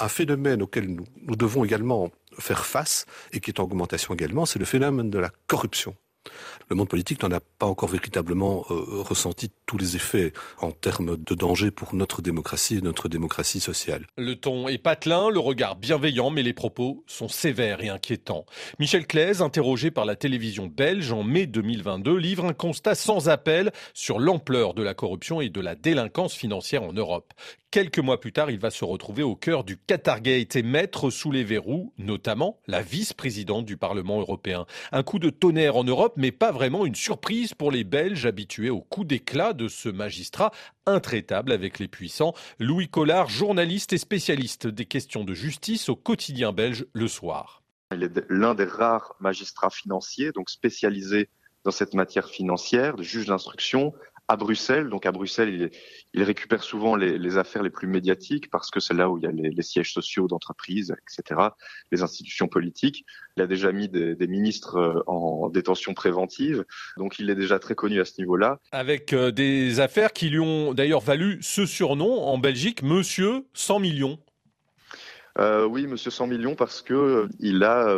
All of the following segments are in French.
Un phénomène auquel nous, devons également faire face et qui est en augmentation également, c'est le phénomène de la corruption. Le monde politique n'en a pas encore véritablement euh, ressenti tous les effets en termes de danger pour notre démocratie et notre démocratie sociale. Le ton est patelin, le regard bienveillant, mais les propos sont sévères et inquiétants. Michel Claise, interrogé par la télévision belge en mai 2022, livre un constat sans appel sur l'ampleur de la corruption et de la délinquance financière en Europe. Quelques mois plus tard, il va se retrouver au cœur du Qatargate et mettre sous les verrous, notamment la vice-présidente du Parlement européen. Un coup de tonnerre en Europe, mais pas une surprise pour les Belges habitués au coup d'éclat de ce magistrat intraitable avec les puissants. Louis Collard, journaliste et spécialiste des questions de justice au quotidien belge le soir. Il est l'un des rares magistrats financiers, donc spécialisés dans cette matière financière, juge d'instruction, à Bruxelles. Donc à Bruxelles, il, récupère souvent les, affaires les plus médiatiques parce que c'est là où il y a les, sièges sociaux d'entreprises, etc., les institutions politiques. Il a déjà mis des, ministres euh, en détention préventive, donc il est déjà très connu à ce niveau-là. Avec euh, des affaires qui lui ont d'ailleurs valu ce surnom en Belgique, Monsieur 100 millions. Euh, oui, Monsieur 100 millions, parce que il a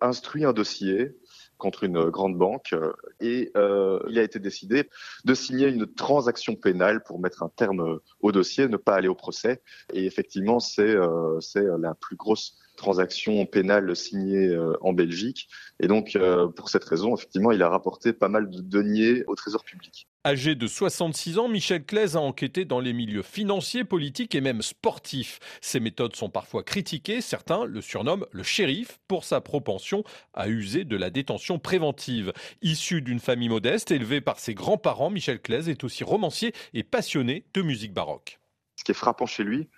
instruit un dossier contre une grande banque euh, et euh, il a été décidé de signer une transaction pénale pour mettre un terme au dossier, ne pas aller au procès. Et effectivement, c'est euh, c'est la plus grosse transaction pénale signée en Belgique. Et donc, pour cette raison, effectivement, il a rapporté pas mal de deniers au Trésor public. Âgé de 66 ans, Michel Claise a enquêté dans les milieux financiers, politiques et même sportifs. Ses méthodes sont parfois critiquées. Certains le surnomment le shérif pour sa propension à user de la détention préventive. Issu d'une famille modeste, élevé par ses grands-parents, Michel Claise est aussi romancier et passionné de musique baroque. Ce qui est frappant chez lui,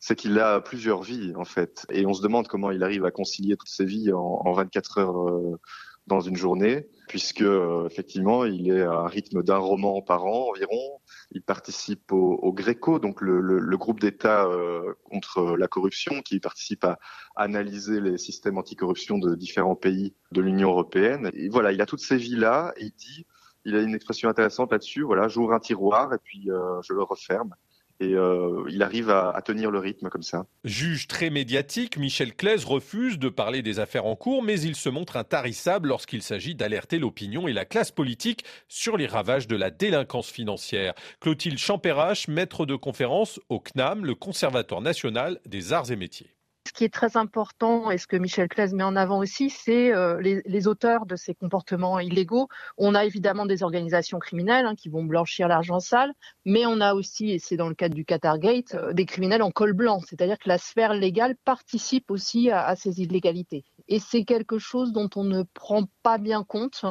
c'est qu'il a plusieurs vies en fait. Et on se demande comment il arrive à concilier toutes ces vies en, 24 heures euh, dans une journée, puisque euh, effectivement, il est à un rythme d'un roman par an environ. Il participe au, Gréco, donc le, groupe d'État euh, contre la corruption, qui participe à analyser les systèmes anticorruption de différents pays de l'Union européenne. Et voilà, il a toutes ces vies-là, il dit, il a une expression intéressante là-dessus. Voilà, j'ouvre un tiroir et puis je le referme et euh, il arrive à, tenir le rythme comme ça. Juge très médiatique, Michel Claise refuse de parler des affaires en cours, mais il se montre intarissable lorsqu'il s'agit d'alerter l'opinion et la classe politique sur les ravages de la délinquance financière. Clotilde Champérache, maître de conférence au CNAM, le Conservatoire national des arts et métiers. Ce qui est très important et ce que Michel Claise met en avant aussi, c'est euh, les, auteurs de ces comportements illégaux. On a évidemment des organisations criminelles hein, qui vont blanchir l'argent sale, mais on a aussi, et c'est dans le cadre du Qatargate, euh, des criminels en col blanc, c'est-à-dire que la sphère légale participe aussi à, à ces illégalités. Et c'est quelque chose dont on ne prend pas bien compte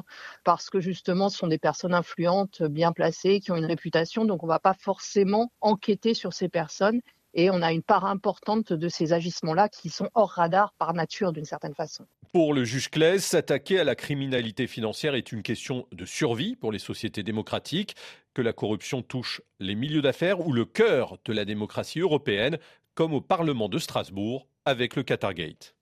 parce que justement, ce sont des personnes influentes, bien placées, qui ont une réputation, donc on ne va pas forcément enquêter sur ces personnes et on a une part importante de ces agissements-là qui sont hors radar par nature d'une certaine façon. Pour le juge Claes, s'attaquer à la criminalité financière est une question de survie pour les sociétés démocratiques, que la corruption touche les milieux d'affaires ou le cœur de la démocratie européenne, comme au Parlement de Strasbourg avec le Qatargate.